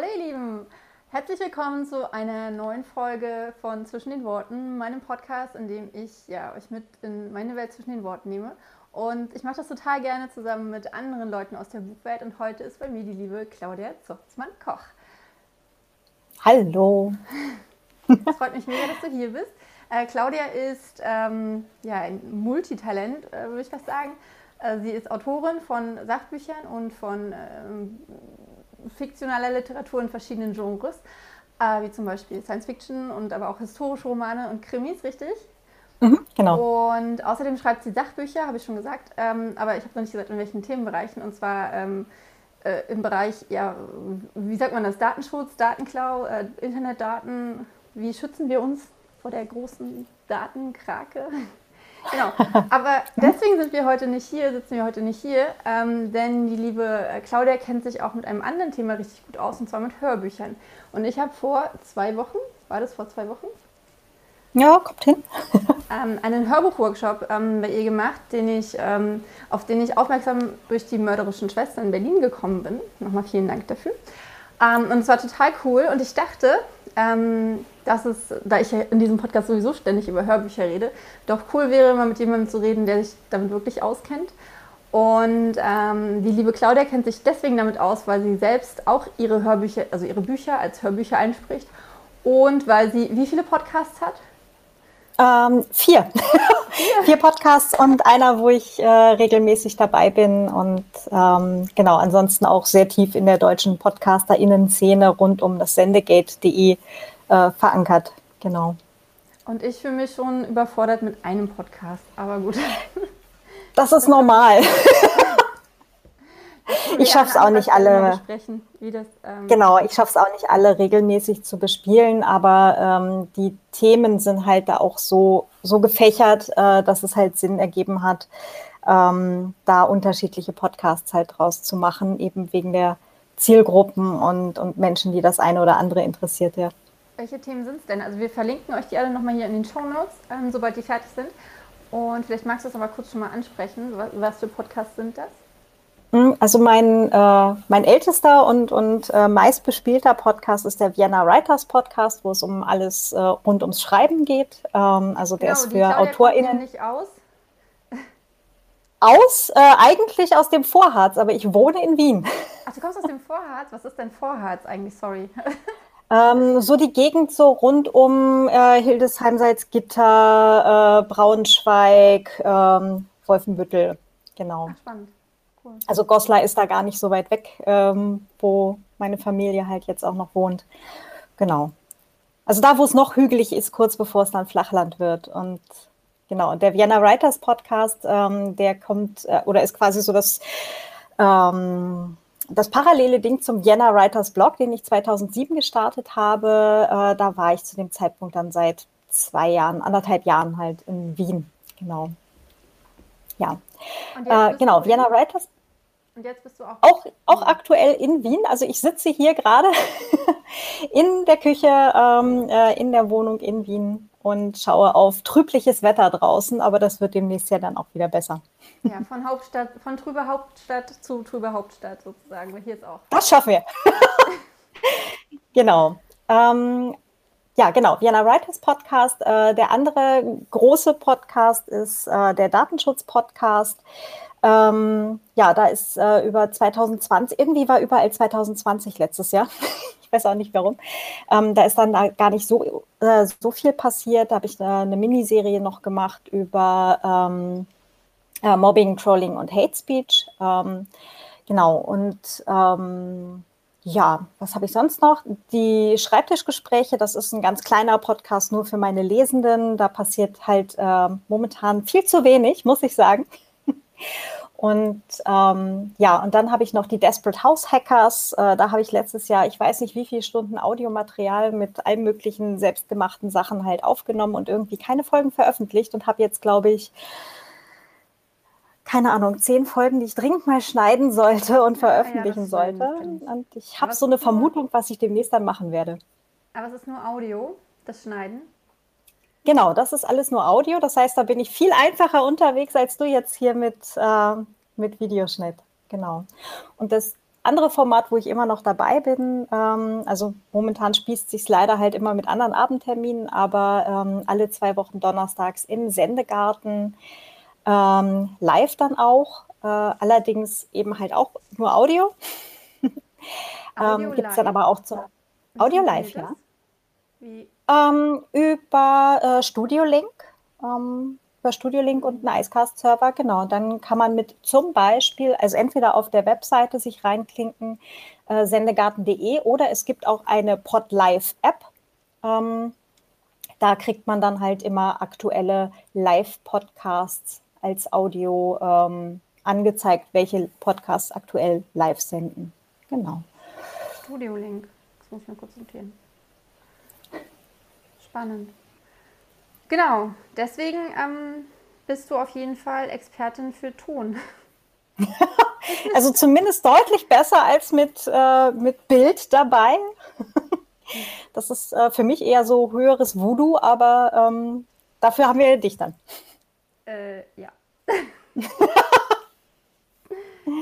Hallo ihr Lieben, herzlich willkommen zu einer neuen Folge von Zwischen den Worten, meinem Podcast, in dem ich ja, euch mit in meine Welt zwischen den Worten nehme. Und ich mache das total gerne zusammen mit anderen Leuten aus der Buchwelt. Und heute ist bei mir die liebe Claudia Zurzmann-Koch. Hallo. Es freut mich mega, dass du hier bist. Äh, Claudia ist ähm, ja, ein Multitalent, äh, würde ich fast sagen. Äh, sie ist Autorin von Sachbüchern und von ähm, fiktionaler Literatur in verschiedenen Genres, äh, wie zum Beispiel Science Fiction und aber auch historische Romane und Krimis, richtig? Mhm, genau. Und außerdem schreibt sie Sachbücher, habe ich schon gesagt, ähm, aber ich habe noch nicht gesagt, in welchen Themenbereichen. Und zwar ähm, äh, im Bereich, ja, wie sagt man das, Datenschutz, Datenklau, äh, Internetdaten. Wie schützen wir uns vor der großen Datenkrake? Genau. Aber deswegen sind wir heute nicht hier, sitzen wir heute nicht hier, ähm, denn die liebe äh, Claudia kennt sich auch mit einem anderen Thema richtig gut aus, und zwar mit Hörbüchern. Und ich habe vor zwei Wochen, war das vor zwei Wochen? Ja, kommt hin. ähm, einen Hörbuchworkshop ähm, bei ihr gemacht, den ich, ähm, auf den ich aufmerksam durch die mörderischen Schwestern in Berlin gekommen bin. Nochmal vielen Dank dafür. Ähm, und es war total cool und ich dachte, ähm, dass es, da ich in diesem Podcast sowieso ständig über Hörbücher rede, doch cool wäre, mal mit jemandem zu reden, der sich damit wirklich auskennt. Und ähm, die liebe Claudia kennt sich deswegen damit aus, weil sie selbst auch ihre Hörbücher, also ihre Bücher als Hörbücher einspricht und weil sie wie viele Podcasts hat? Ähm, vier. vier Podcasts und einer, wo ich äh, regelmäßig dabei bin und ähm, genau, ansonsten auch sehr tief in der deutschen PodcasterInnen-Szene rund um das Sendegate.de äh, verankert. Genau. Und ich fühle mich schon überfordert mit einem Podcast, aber gut. Das ist normal. ich schaffe es auch nicht alle. Das, ähm genau, ich schaffe es auch nicht alle regelmäßig zu bespielen, aber ähm, die Themen sind halt da auch so, so gefächert, äh, dass es halt Sinn ergeben hat, ähm, da unterschiedliche Podcasts halt draus zu machen, eben wegen der Zielgruppen und, und Menschen, die das eine oder andere interessiert, ja. Welche Themen sind es denn? Also wir verlinken euch die alle nochmal hier in den Show Notes, ähm, sobald die fertig sind. Und vielleicht magst du es aber kurz schon mal ansprechen. Was, was für Podcasts sind das? Hm, also mein, äh, mein ältester und, und äh, meistbespielter Podcast ist der Vienna Writers Podcast, wo es um alles äh, rund ums Schreiben geht. Ähm, also der genau, ist für AutorInnen. Ja nicht aus. Aus, äh, eigentlich aus dem Vorharz, aber ich wohne in Wien. Ach, du kommst aus dem Vorharz? Was ist denn Vorharz eigentlich? Sorry. Ähm, so die Gegend so rund um äh, Hildesheim, Salzgitter, äh, Braunschweig, ähm, Wolfenbüttel, genau. Ach, spannend. Cool. Also Goslar ist da gar nicht so weit weg, ähm, wo meine Familie halt jetzt auch noch wohnt. Genau. Also da, wo es noch hügelig ist, kurz bevor es dann Flachland wird. Und genau, und der Vienna Writers Podcast, ähm, der kommt äh, oder ist quasi so das ähm, das parallele Ding zum Vienna Writers Blog, den ich 2007 gestartet habe, äh, da war ich zu dem Zeitpunkt dann seit zwei Jahren, anderthalb Jahren halt in Wien. Genau. Ja. Äh, genau, Vienna Writers. Und jetzt bist du auch, auch, auch aktuell in Wien. Also ich sitze hier gerade in der Küche, ähm, äh, in der Wohnung in Wien und schaue auf trübliches Wetter draußen, aber das wird demnächst ja dann auch wieder besser. Ja, von Hauptstadt, von trüber Hauptstadt zu trüber Hauptstadt sozusagen, weil hier ist auch. Das schaffen wir. genau. Ähm, ja, genau. Vienna Writers Podcast. Äh, der andere große Podcast ist äh, der Datenschutz-Podcast. Ähm, ja, da ist äh, über 2020, irgendwie war überall 2020 letztes Jahr ich weiß auch nicht warum. Ähm, da ist dann da gar nicht so, äh, so viel passiert. Da habe ich äh, eine Miniserie noch gemacht über ähm, äh, Mobbing, Trolling und Hate Speech. Ähm, genau, und ähm, ja, was habe ich sonst noch? Die Schreibtischgespräche, das ist ein ganz kleiner Podcast nur für meine Lesenden. Da passiert halt äh, momentan viel zu wenig, muss ich sagen. Und ähm, ja, und dann habe ich noch die Desperate House Hackers. Äh, da habe ich letztes Jahr, ich weiß nicht wie viele Stunden Audiomaterial mit allen möglichen selbstgemachten Sachen halt aufgenommen und irgendwie keine Folgen veröffentlicht und habe jetzt, glaube ich, keine Ahnung, zehn Folgen, die ich dringend mal schneiden sollte und veröffentlichen ja, sollte. Und ich habe so eine Vermutung, was ich demnächst dann machen werde. Aber es ist nur Audio, das Schneiden? Genau, das ist alles nur Audio. Das heißt, da bin ich viel einfacher unterwegs als du jetzt hier mit, äh, mit Videoschnitt. Genau. Und das andere Format, wo ich immer noch dabei bin, ähm, also momentan spießt sich leider halt immer mit anderen Abendterminen, aber ähm, alle zwei Wochen donnerstags im Sendegarten ähm, live dann auch, äh, allerdings eben halt auch nur Audio. ähm, Gibt es dann aber auch zum Audio live, ja. Ähm, über äh, Studio Link. Ähm, über Studio Link und einen Icecast-Server, genau. Dann kann man mit zum Beispiel, also entweder auf der Webseite sich reinklinken, äh, sendegarten.de oder es gibt auch eine Podlive-App. Ähm, da kriegt man dann halt immer aktuelle Live-Podcasts als Audio ähm, angezeigt, welche Podcasts aktuell live senden. Genau. Studio Link, das muss ich mal kurz notieren. Spannend. Genau, deswegen ähm, bist du auf jeden Fall Expertin für Ton. also zumindest deutlich besser als mit, äh, mit Bild dabei. Das ist äh, für mich eher so höheres Voodoo, aber ähm, dafür haben wir dich dann. Äh, ja.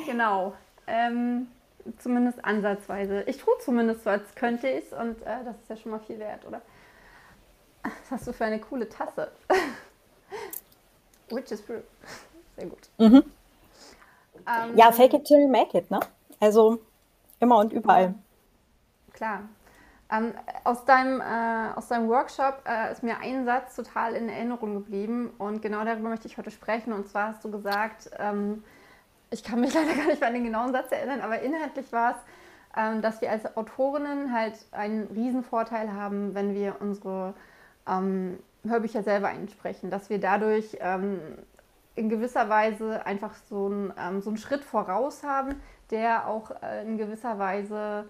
genau. Ähm, zumindest ansatzweise. Ich tue zumindest so, als könnte ich es und äh, das ist ja schon mal viel wert, oder? Was hast du für eine coole Tasse? Witches Brew. Sehr gut. Mhm. Ähm, ja, fake it till you make it, ne? Also immer und überall. Klar. Ähm, aus, deinem, äh, aus deinem Workshop äh, ist mir ein Satz total in Erinnerung geblieben und genau darüber möchte ich heute sprechen. Und zwar hast du gesagt, ähm, ich kann mich leider gar nicht mehr an den genauen Satz erinnern, aber inhaltlich war es, ähm, dass wir als Autorinnen halt einen Riesenvorteil haben, wenn wir unsere ähm, Hörbücher selber einsprechen, dass wir dadurch ähm, in gewisser Weise einfach so, ein, ähm, so einen Schritt voraus haben, der auch äh, in gewisser Weise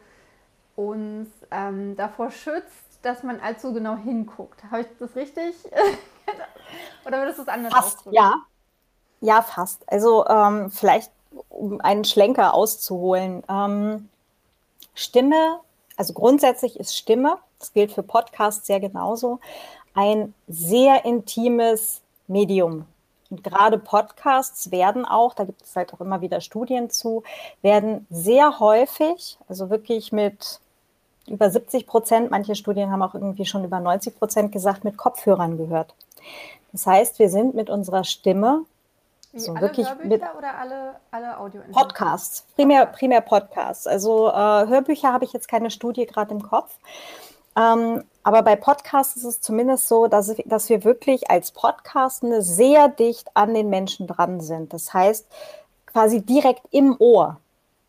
uns ähm, davor schützt, dass man allzu genau hinguckt. Habe ich das richtig? Oder würdest du es anders fast, ausdrücken? Ja. ja, fast. Also ähm, vielleicht, um einen Schlenker auszuholen. Ähm, Stimme, also grundsätzlich ist Stimme das gilt für Podcasts sehr genauso, ein sehr intimes Medium. Und gerade Podcasts werden auch, da gibt es halt auch immer wieder Studien zu, werden sehr häufig, also wirklich mit über 70 Prozent, manche Studien haben auch irgendwie schon über 90 Prozent gesagt, mit Kopfhörern gehört. Das heißt, wir sind mit unserer Stimme wie, so alle wirklich Hörbücher mit oder alle, alle Audio Podcasts, primär, primär Podcasts. Also äh, Hörbücher habe ich jetzt keine Studie gerade im Kopf. Ähm, aber bei Podcasts ist es zumindest so, dass, dass wir wirklich als Podcastende sehr dicht an den Menschen dran sind. Das heißt, quasi direkt im Ohr.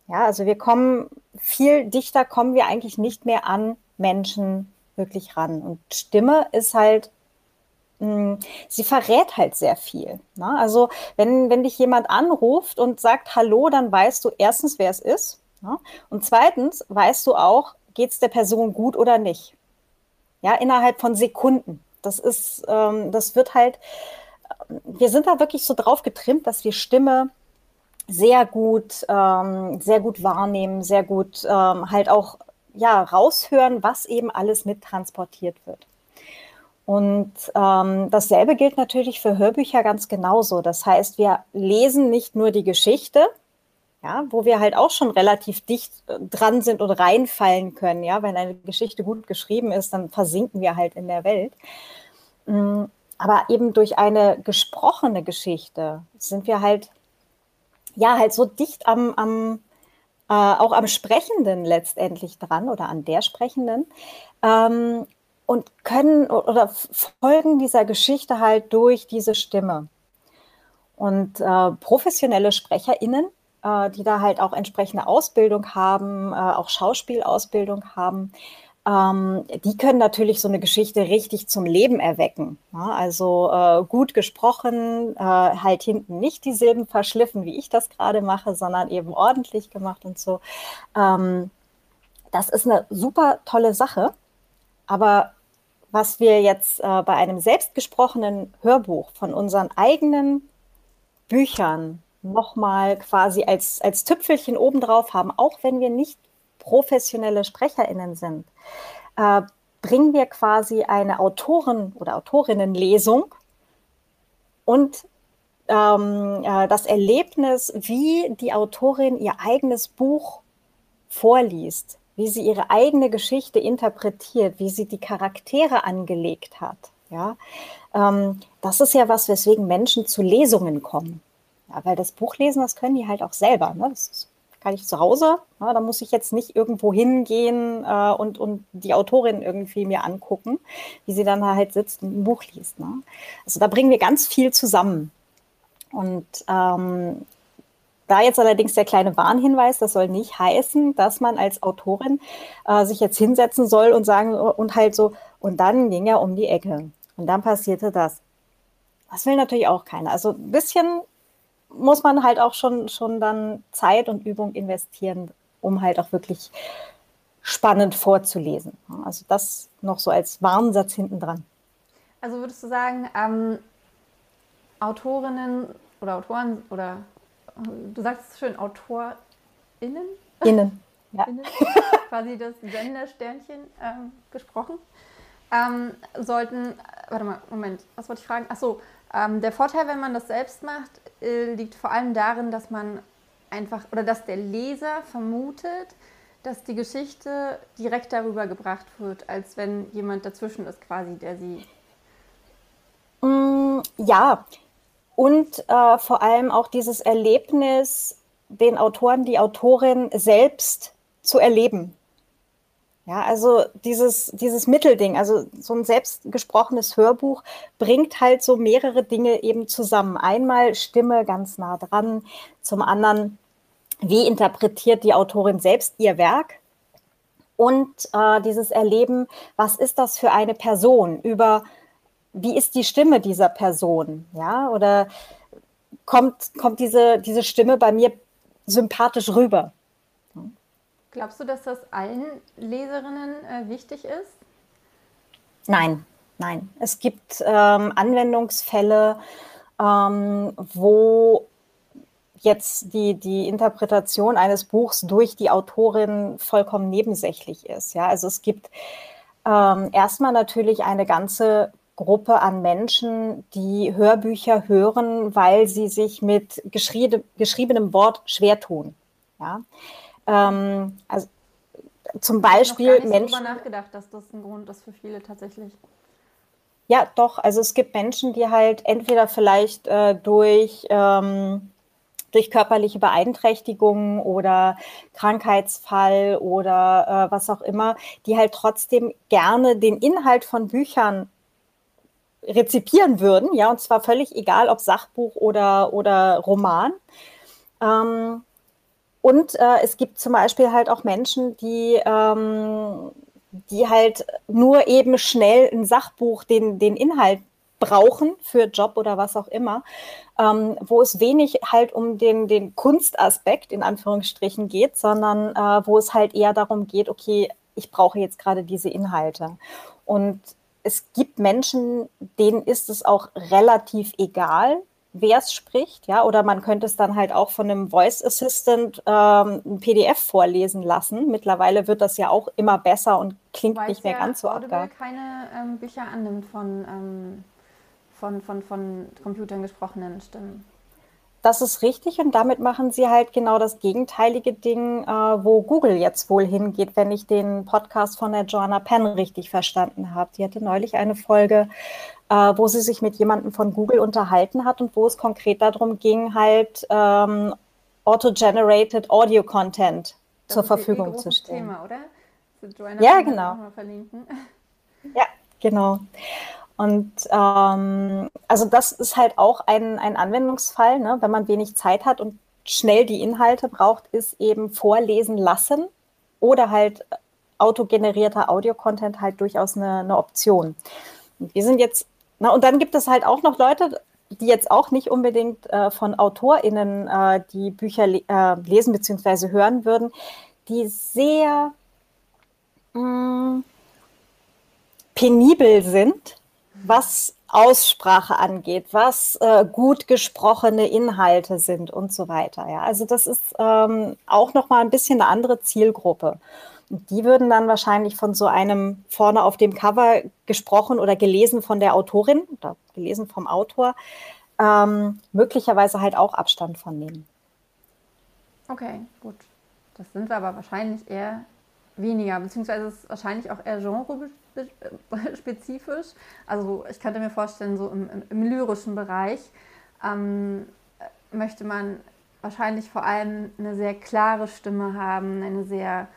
Ja, also wir kommen viel dichter, kommen wir eigentlich nicht mehr an Menschen wirklich ran. Und Stimme ist halt, mh, hm, sie verrät halt sehr viel. Ne? Also wenn, wenn dich jemand anruft und sagt Hallo, dann weißt du erstens, wer es ist. Ne? Und zweitens weißt du auch, geht es der Person gut oder nicht. Ja, innerhalb von Sekunden. Das ist, ähm, das wird halt, wir sind da wirklich so drauf getrimmt, dass wir Stimme sehr gut, ähm, sehr gut wahrnehmen, sehr gut ähm, halt auch ja, raushören, was eben alles mit transportiert wird. Und ähm, dasselbe gilt natürlich für Hörbücher ganz genauso. Das heißt, wir lesen nicht nur die Geschichte, ja, wo wir halt auch schon relativ dicht äh, dran sind und reinfallen können. Ja, wenn eine Geschichte gut geschrieben ist, dann versinken wir halt in der Welt. Mm, aber eben durch eine gesprochene Geschichte sind wir halt, ja, halt so dicht am, am äh, auch am Sprechenden letztendlich dran oder an der Sprechenden ähm, und können oder folgen dieser Geschichte halt durch diese Stimme. Und äh, professionelle SprecherInnen äh, die da halt auch entsprechende Ausbildung haben, äh, auch Schauspielausbildung haben, ähm, die können natürlich so eine Geschichte richtig zum Leben erwecken. Ja, also äh, gut gesprochen, äh, halt hinten nicht die Silben verschliffen, wie ich das gerade mache, sondern eben ordentlich gemacht und so. Ähm, das ist eine super tolle Sache. Aber was wir jetzt äh, bei einem selbstgesprochenen Hörbuch von unseren eigenen Büchern nochmal quasi als, als Tüpfelchen obendrauf haben, auch wenn wir nicht professionelle SprecherInnen sind, äh, bringen wir quasi eine Autoren- oder Autorinnenlesung und ähm, äh, das Erlebnis, wie die Autorin ihr eigenes Buch vorliest, wie sie ihre eigene Geschichte interpretiert, wie sie die Charaktere angelegt hat, ja, ähm, das ist ja was, weswegen Menschen zu Lesungen kommen. Ja, weil das Buchlesen, das können die halt auch selber. Ne? Das kann ich zu Hause. Ja, da muss ich jetzt nicht irgendwo hingehen äh, und, und die Autorin irgendwie mir angucken, wie sie dann halt sitzt und ein Buch liest. Ne? Also da bringen wir ganz viel zusammen. Und ähm, da jetzt allerdings der kleine Warnhinweis, das soll nicht heißen, dass man als Autorin äh, sich jetzt hinsetzen soll und sagen und halt so, und dann ging er um die Ecke. Und dann passierte das. Das will natürlich auch keiner. Also ein bisschen muss man halt auch schon, schon dann Zeit und Übung investieren, um halt auch wirklich spannend vorzulesen. Also das noch so als Warnsatz hinten dran. Also würdest du sagen, ähm, Autorinnen oder Autoren oder du sagst es schön, AutorInnen? Innen, ja. Innen, quasi das Sendersternchen ähm, gesprochen, ähm, sollten, warte mal, Moment, was wollte ich fragen? Achso, ähm, der Vorteil, wenn man das selbst macht, äh, liegt vor allem darin, dass man einfach oder dass der Leser vermutet, dass die Geschichte direkt darüber gebracht wird, als wenn jemand dazwischen ist, quasi, der sie. Mm, ja, und äh, vor allem auch dieses Erlebnis, den Autoren, die Autorin selbst zu erleben. Ja, also dieses, dieses Mittelding, also so ein selbstgesprochenes Hörbuch bringt halt so mehrere Dinge eben zusammen. Einmal Stimme ganz nah dran, zum anderen, wie interpretiert die Autorin selbst ihr Werk? Und äh, dieses Erleben, was ist das für eine Person? Über wie ist die Stimme dieser Person? Ja, oder kommt, kommt diese, diese Stimme bei mir sympathisch rüber? Glaubst du, dass das allen Leserinnen äh, wichtig ist? Nein, nein. Es gibt ähm, Anwendungsfälle, ähm, wo jetzt die, die Interpretation eines Buchs durch die Autorin vollkommen nebensächlich ist. Ja, also es gibt ähm, erstmal natürlich eine ganze Gruppe an Menschen, die Hörbücher hören, weil sie sich mit geschrieb geschriebenem Wort schwer tun. Ja? Ähm, also zum Beispiel ich habe Menschen. darüber nachgedacht, dass das ein Grund ist für viele tatsächlich. Ja, doch. Also es gibt Menschen, die halt entweder vielleicht äh, durch ähm, durch körperliche Beeinträchtigungen oder Krankheitsfall oder äh, was auch immer, die halt trotzdem gerne den Inhalt von Büchern rezipieren würden, ja, und zwar völlig egal, ob Sachbuch oder, oder Roman. Ähm, und äh, es gibt zum Beispiel halt auch Menschen, die, ähm, die halt nur eben schnell ein Sachbuch, den, den Inhalt brauchen für Job oder was auch immer, ähm, wo es wenig halt um den, den Kunstaspekt in Anführungsstrichen geht, sondern äh, wo es halt eher darum geht, okay, ich brauche jetzt gerade diese Inhalte. Und es gibt Menschen, denen ist es auch relativ egal, wer es spricht, ja, oder man könnte es dann halt auch von einem Voice Assistant ähm, ein PDF vorlesen lassen. Mittlerweile wird das ja auch immer besser und klingt Weil nicht mehr ja ganz so Audible keine ähm, Bücher annimmt von, ähm, von, von, von Computern gesprochenen Stimmen. Das ist richtig und damit machen sie halt genau das gegenteilige Ding, äh, wo Google jetzt wohl hingeht, wenn ich den Podcast von der Joanna Penn richtig verstanden habe. Die hatte neulich eine Folge, wo sie sich mit jemandem von Google unterhalten hat und wo es konkret darum ging, halt ähm, auto-generated Audio Content das zur Verfügung zu stellen. Thema, oder? Joanna ja, genau. Ja, genau. Und ähm, also das ist halt auch ein, ein Anwendungsfall, ne? wenn man wenig Zeit hat und schnell die Inhalte braucht, ist eben vorlesen lassen oder halt autogenerierter Audio-Content halt durchaus eine, eine Option. Und wir sind jetzt, na, und dann gibt es halt auch noch Leute, die jetzt auch nicht unbedingt äh, von AutorInnen äh, die Bücher le äh, lesen bzw. hören würden, die sehr mh, mm, penibel sind was Aussprache angeht, was äh, gut gesprochene Inhalte sind und so weiter. Ja, also das ist ähm, auch noch mal ein bisschen eine andere Zielgruppe. Die würden dann wahrscheinlich von so einem vorne auf dem Cover gesprochen oder gelesen von der Autorin oder gelesen vom Autor ähm, möglicherweise halt auch Abstand von nehmen. Okay, gut. Das sind aber wahrscheinlich eher weniger, beziehungsweise ist wahrscheinlich auch eher genre-spezifisch. Also ich könnte mir vorstellen, so im, im, im lyrischen Bereich ähm, möchte man wahrscheinlich vor allem eine sehr klare Stimme haben, eine sehr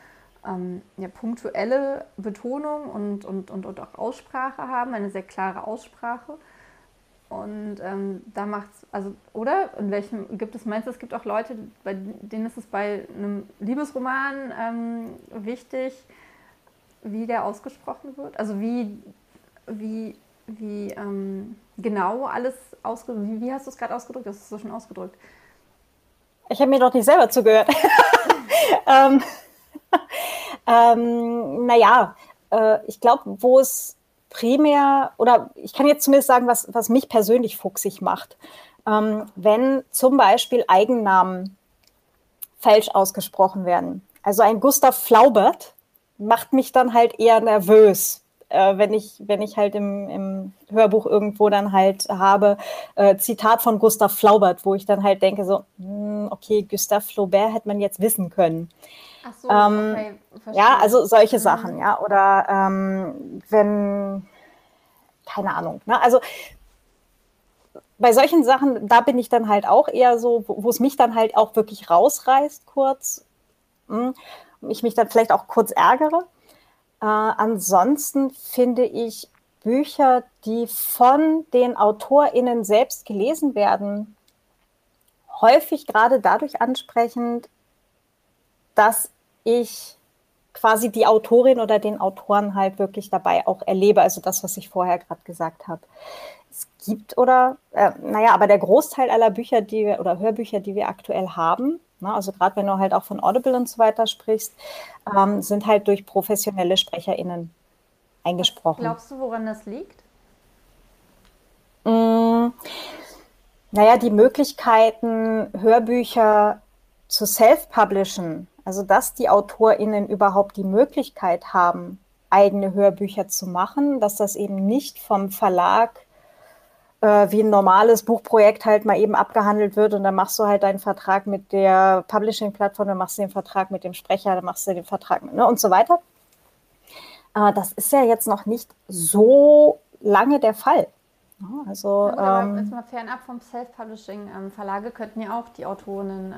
ähm, ja, punktuelle Betonung und, und, und, und auch Aussprache haben, eine sehr klare Aussprache. Und ähm, da macht's, also, oder? In welchem gibt es, meinst du, es gibt auch Leute, bei denen ist es bei einem Liebesroman ähm, wichtig, wie der ausgesprochen wird? Also wie, wie, wie ähm, genau alles ausgedrückt, wie, wie hast du es gerade ausgedrückt? Das ist so schon ausgedrückt. Ich habe mir doch nicht selber zugehört. ähm, ähm, naja, äh, ich glaube, wo es primär, oder ich kann jetzt zumindest sagen, was, was mich persönlich fuchsig macht. Ähm, wenn zum Beispiel Eigennamen falsch ausgesprochen werden. Also ein Gustav Flaubert macht mich dann halt eher nervös, äh, wenn, ich, wenn ich halt im, im Hörbuch irgendwo dann halt habe, äh, Zitat von Gustav Flaubert, wo ich dann halt denke, so, mh, hm, okay, Gustav Flaubert hätte man jetzt wissen können. Ach so, ähm, okay, ja, also solche mhm. Sachen, ja. Oder ähm, wenn, keine Ahnung, ne? Also bei solchen Sachen, da bin ich dann halt auch eher so, wo es mich dann halt auch wirklich rausreißt, kurz. Hm, ich mich dann vielleicht auch kurz ärgere. Äh, ansonsten finde ich Bücher, die von den AutorInnen selbst gelesen werden, häufig gerade dadurch ansprechend, dass ich quasi die Autorin oder den Autoren halt wirklich dabei auch erlebe, also das, was ich vorher gerade gesagt habe. Es gibt oder, äh, naja, aber der Großteil aller Bücher, die wir oder Hörbücher, die wir aktuell haben, ne, also gerade wenn du halt auch von Audible und so weiter sprichst, ähm, sind halt durch professionelle SprecherInnen eingesprochen. Was glaubst du, woran das liegt? Mm, naja, die Möglichkeiten, Hörbücher zu self-publishen, also dass die AutorInnen überhaupt die Möglichkeit haben, eigene Hörbücher zu machen, dass das eben nicht vom Verlag äh, wie ein normales Buchprojekt halt mal eben abgehandelt wird und dann machst du halt deinen Vertrag mit der Publishing-Plattform, dann machst du den Vertrag mit dem Sprecher, dann machst du den Vertrag mit, ne, und so weiter. Äh, das ist ja jetzt noch nicht so lange der Fall. Also, ja, ähm, jetzt mal fernab vom Self-Publishing. Ähm, Verlage könnten ja auch die Autorinnen äh,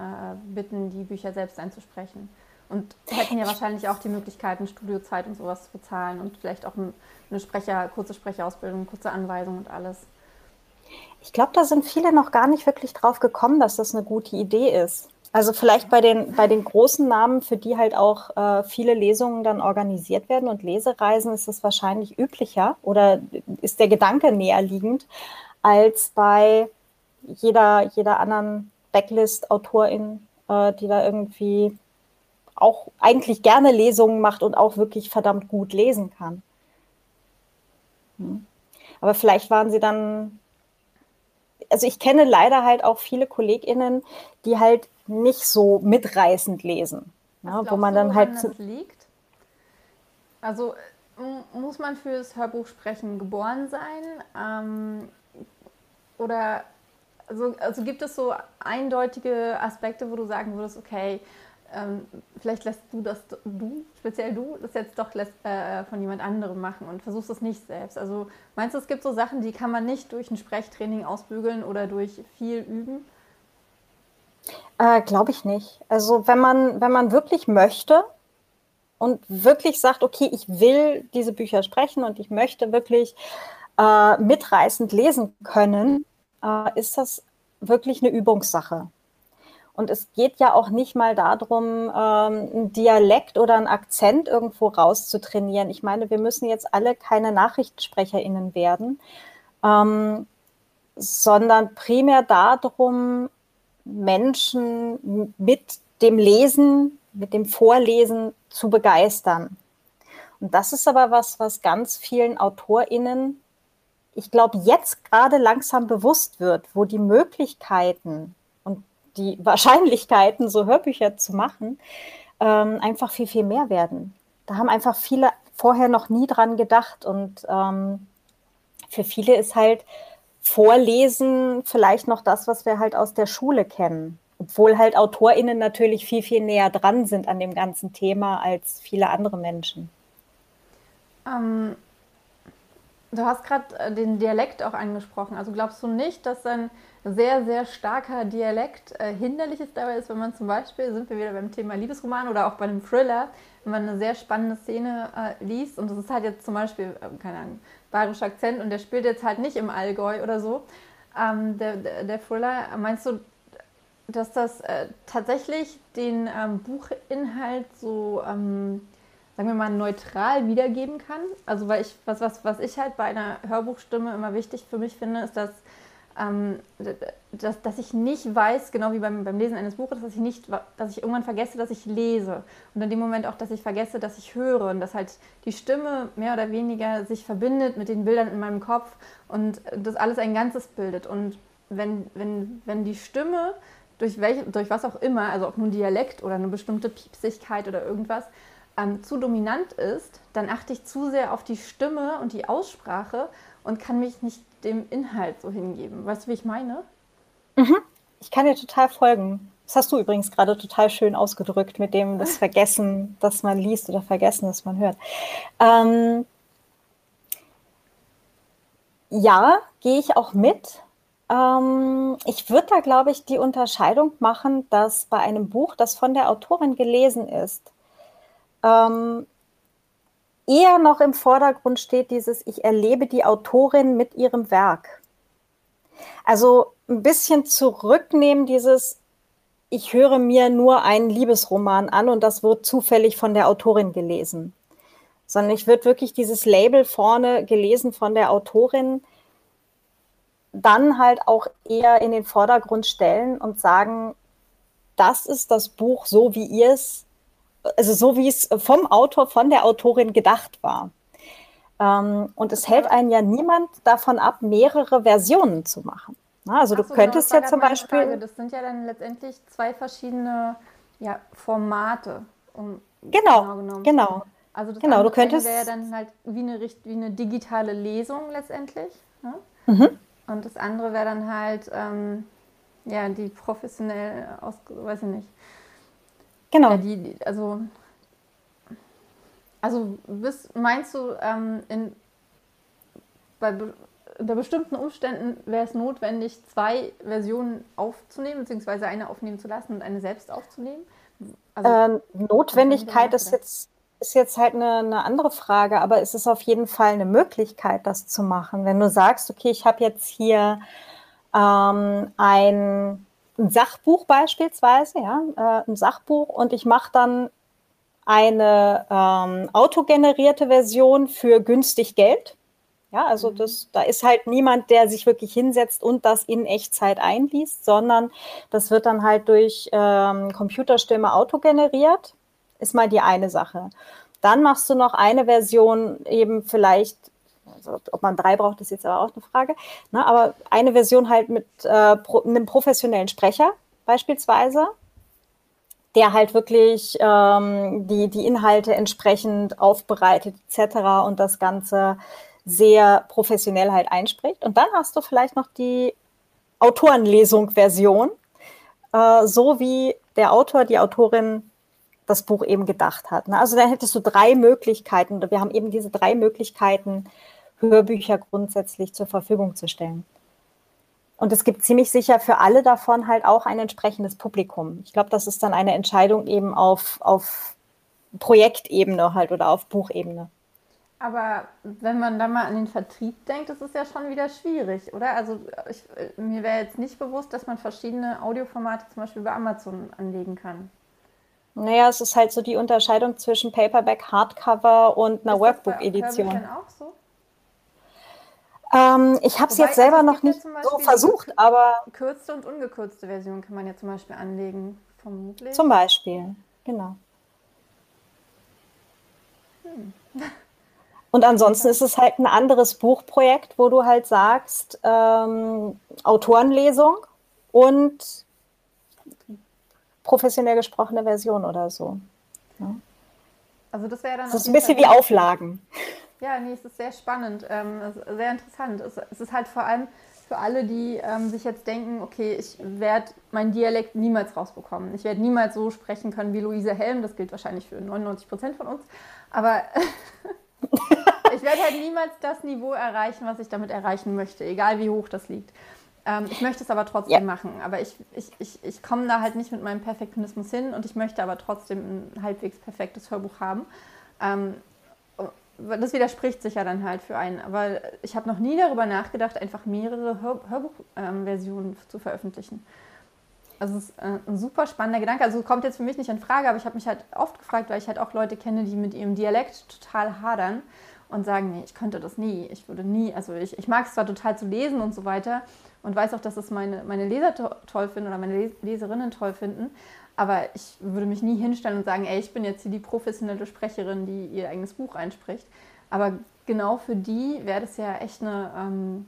bitten, die Bücher selbst einzusprechen. Und hätten ja wahrscheinlich auch die Möglichkeiten, Studiozeit und sowas zu bezahlen und vielleicht auch eine Sprecher, kurze Sprecherausbildung, kurze Anweisung und alles. Ich glaube, da sind viele noch gar nicht wirklich drauf gekommen, dass das eine gute Idee ist. Also vielleicht bei den, bei den großen Namen, für die halt auch äh, viele Lesungen dann organisiert werden und Lesereisen, ist es wahrscheinlich üblicher oder ist der Gedanke näher liegend als bei jeder, jeder anderen Backlist-Autorin, äh, die da irgendwie auch eigentlich gerne Lesungen macht und auch wirklich verdammt gut lesen kann. Hm. Aber vielleicht waren sie dann also ich kenne leider halt auch viele KollegInnen, die halt nicht so mitreißend lesen. Ja, wo man dann halt. Das liegt? Also muss man fürs Hörbuch sprechen geboren sein? Ähm, oder also, also gibt es so eindeutige Aspekte, wo du sagen würdest, okay, ähm, vielleicht lässt du das, du, speziell du, das jetzt doch lässt, äh, von jemand anderem machen und versuchst es nicht selbst. Also meinst du, es gibt so Sachen, die kann man nicht durch ein Sprechtraining ausbügeln oder durch viel Üben? Äh, Glaube ich nicht. Also wenn man, wenn man wirklich möchte und wirklich sagt, okay, ich will diese Bücher sprechen und ich möchte wirklich äh, mitreißend lesen können, äh, ist das wirklich eine Übungssache. Und es geht ja auch nicht mal darum, ähm, einen Dialekt oder einen Akzent irgendwo rauszutrainieren. Ich meine, wir müssen jetzt alle keine NachrichtensprecherInnen werden, ähm, sondern primär darum, Menschen mit dem Lesen, mit dem Vorlesen zu begeistern. Und das ist aber was, was ganz vielen AutorInnen, ich glaube, jetzt gerade langsam bewusst wird, wo die Möglichkeiten und die Wahrscheinlichkeiten, so Hörbücher zu machen, ähm, einfach viel, viel mehr werden. Da haben einfach viele vorher noch nie dran gedacht. Und ähm, für viele ist halt Vorlesen vielleicht noch das, was wir halt aus der Schule kennen. Obwohl halt AutorInnen natürlich viel, viel näher dran sind an dem ganzen Thema als viele andere Menschen. Ähm, du hast gerade äh, den Dialekt auch angesprochen. Also glaubst du nicht, dass ein sehr, sehr starker Dialekt äh, hinderlich ist dabei ist, wenn man zum Beispiel, sind wir wieder beim Thema Liebesroman oder auch bei einem Thriller, wenn man eine sehr spannende Szene äh, liest und das ist halt jetzt zum Beispiel, äh, keine Ahnung, bayerischer Akzent und der spielt jetzt halt nicht im Allgäu oder so, ähm, der, der, der, Thriller, meinst du, dass das äh, tatsächlich den ähm, Buchinhalt so, ähm, sagen wir mal, neutral wiedergeben kann? Also, weil ich, was, was, was ich halt bei einer Hörbuchstimme immer wichtig für mich finde, ist, dass ähm, dass, dass ich nicht weiß, genau wie beim, beim Lesen eines Buches, dass ich nicht, dass ich irgendwann vergesse, dass ich lese. Und in dem Moment auch, dass ich vergesse, dass ich höre und dass halt die Stimme mehr oder weniger sich verbindet mit den Bildern in meinem Kopf und das alles ein Ganzes bildet. Und wenn, wenn, wenn die Stimme durch, welch, durch was auch immer, also ob nun Dialekt oder eine bestimmte Piepsigkeit oder irgendwas, ähm, zu dominant ist, dann achte ich zu sehr auf die Stimme und die Aussprache und kann mich nicht dem Inhalt so hingeben. Weißt du, wie ich meine? Mhm. Ich kann dir total folgen. Das hast du übrigens gerade total schön ausgedrückt mit dem das Vergessen, dass man liest oder Vergessen, dass man hört. Ähm, ja, gehe ich auch mit. Ähm, ich würde da, glaube ich, die Unterscheidung machen, dass bei einem Buch, das von der Autorin gelesen ist, ähm, eher noch im Vordergrund steht dieses, ich erlebe die Autorin mit ihrem Werk. Also ein bisschen zurücknehmen, dieses, ich höre mir nur einen Liebesroman an und das wird zufällig von der Autorin gelesen. Sondern ich würde wirklich dieses Label vorne gelesen von der Autorin, dann halt auch eher in den Vordergrund stellen und sagen, das ist das Buch so, wie ihr es also so wie es vom Autor, von der Autorin gedacht war. Ähm, und es hält einen ja niemand davon ab, mehrere Versionen zu machen. Na, also Ach du könntest ja zum Beispiel. Frage. Das sind ja dann letztendlich zwei verschiedene ja, Formate. Um genau, genau, genau. Also das genau, du könntest wäre ja dann halt wie eine, wie eine digitale Lesung letztendlich. Ne? Mhm. Und das andere wäre dann halt ähm, ja die professionell aus, weiß ich nicht, Genau. Ja, die, also, also bist, meinst du, ähm, in, bei be unter bestimmten Umständen wäre es notwendig, zwei Versionen aufzunehmen, beziehungsweise eine aufnehmen zu lassen und eine selbst aufzunehmen? Also, ähm, Notwendigkeit ist jetzt, ist jetzt halt eine, eine, andere Frage, aber es ist auf jeden Fall eine Möglichkeit, das zu machen. Wenn du sagst, okay, ich habe jetzt hier ähm, ein ein Sachbuch beispielsweise, ja, äh, ein Sachbuch und ich mache dann eine ähm, autogenerierte Version für günstig Geld. Ja, also mhm. das, da ist halt niemand, der sich wirklich hinsetzt und das in Echtzeit einliest, sondern das wird dann halt durch ähm, Computerstimme autogeneriert. Ist mal die eine Sache. Dann machst du noch eine Version eben vielleicht also, ob man drei braucht, ist jetzt aber auch eine Frage. Ne? Aber eine Version halt mit äh, pro, einem professionellen Sprecher beispielsweise, der halt wirklich ähm, die, die Inhalte entsprechend aufbereitet etc. und das Ganze sehr professionell halt einspricht. Und dann hast du vielleicht noch die Autorenlesung-Version, äh, so wie der Autor, die Autorin das Buch eben gedacht hat. Ne? Also da hättest du drei Möglichkeiten, wir haben eben diese drei Möglichkeiten Hörbücher grundsätzlich zur Verfügung zu stellen. Und es gibt ziemlich sicher für alle davon halt auch ein entsprechendes Publikum. Ich glaube, das ist dann eine Entscheidung eben auf, auf Projektebene halt oder auf Buchebene. Aber wenn man da mal an den Vertrieb denkt, das ist ja schon wieder schwierig, oder? Also ich, mir wäre jetzt nicht bewusst, dass man verschiedene Audioformate zum Beispiel bei Amazon anlegen kann. Naja, es ist halt so die Unterscheidung zwischen Paperback, Hardcover und einer Workbook-Edition. Ist das bei auch so? Ähm, ich habe es jetzt selber noch nicht so versucht, aber. Kürzte und ungekürzte Version kann man ja zum Beispiel anlegen, vermutlich. Zum Beispiel, genau. Hm. Und ansonsten ist es halt ein anderes Buchprojekt, wo du halt sagst, ähm, Autorenlesung und professionell gesprochene Version oder so. Ja. Also das wäre dann. Das ist ein bisschen wie Auflagen. Ja, nee, es ist sehr spannend, ähm, sehr interessant. Es, es, ist halt vor allem, für alle, die ähm, sich jetzt denken, okay, ich werde meinen Dialekt niemals rausbekommen. Ich werde niemals so sprechen können wie Luise Helm. Das gilt wahrscheinlich für 99 Prozent von uns. Aber ich werde halt niemals das Niveau erreichen, was ich damit erreichen möchte, egal wie hoch das liegt. Ähm, ich möchte es aber trotzdem ja. machen. Aber ich, ich, ich, ich komme da halt nicht mit meinem Perfektionismus hin und ich möchte aber trotzdem ein halbwegs perfektes Hörbuch haben. Ähm, das widerspricht sich ja dann halt für einen. Aber ich habe noch nie darüber nachgedacht, einfach mehrere Hör Hörbuchversionen ähm, zu veröffentlichen. Also es ist äh, ein super spannender Gedanke. Also kommt jetzt für mich nicht in Frage, aber ich habe mich halt oft gefragt, weil ich halt auch Leute kenne, die mit ihrem Dialekt total hadern und sagen, nee, ich könnte das nie. Ich würde nie, also ich, ich mag es zwar total zu lesen und so weiter und weiß auch, dass es meine, meine Leser to toll finden oder meine Leserinnen toll finden, aber ich würde mich nie hinstellen und sagen, ey, ich bin jetzt hier die professionelle Sprecherin, die ihr eigenes Buch einspricht. Aber genau für die wäre das ja echt eine, ähm,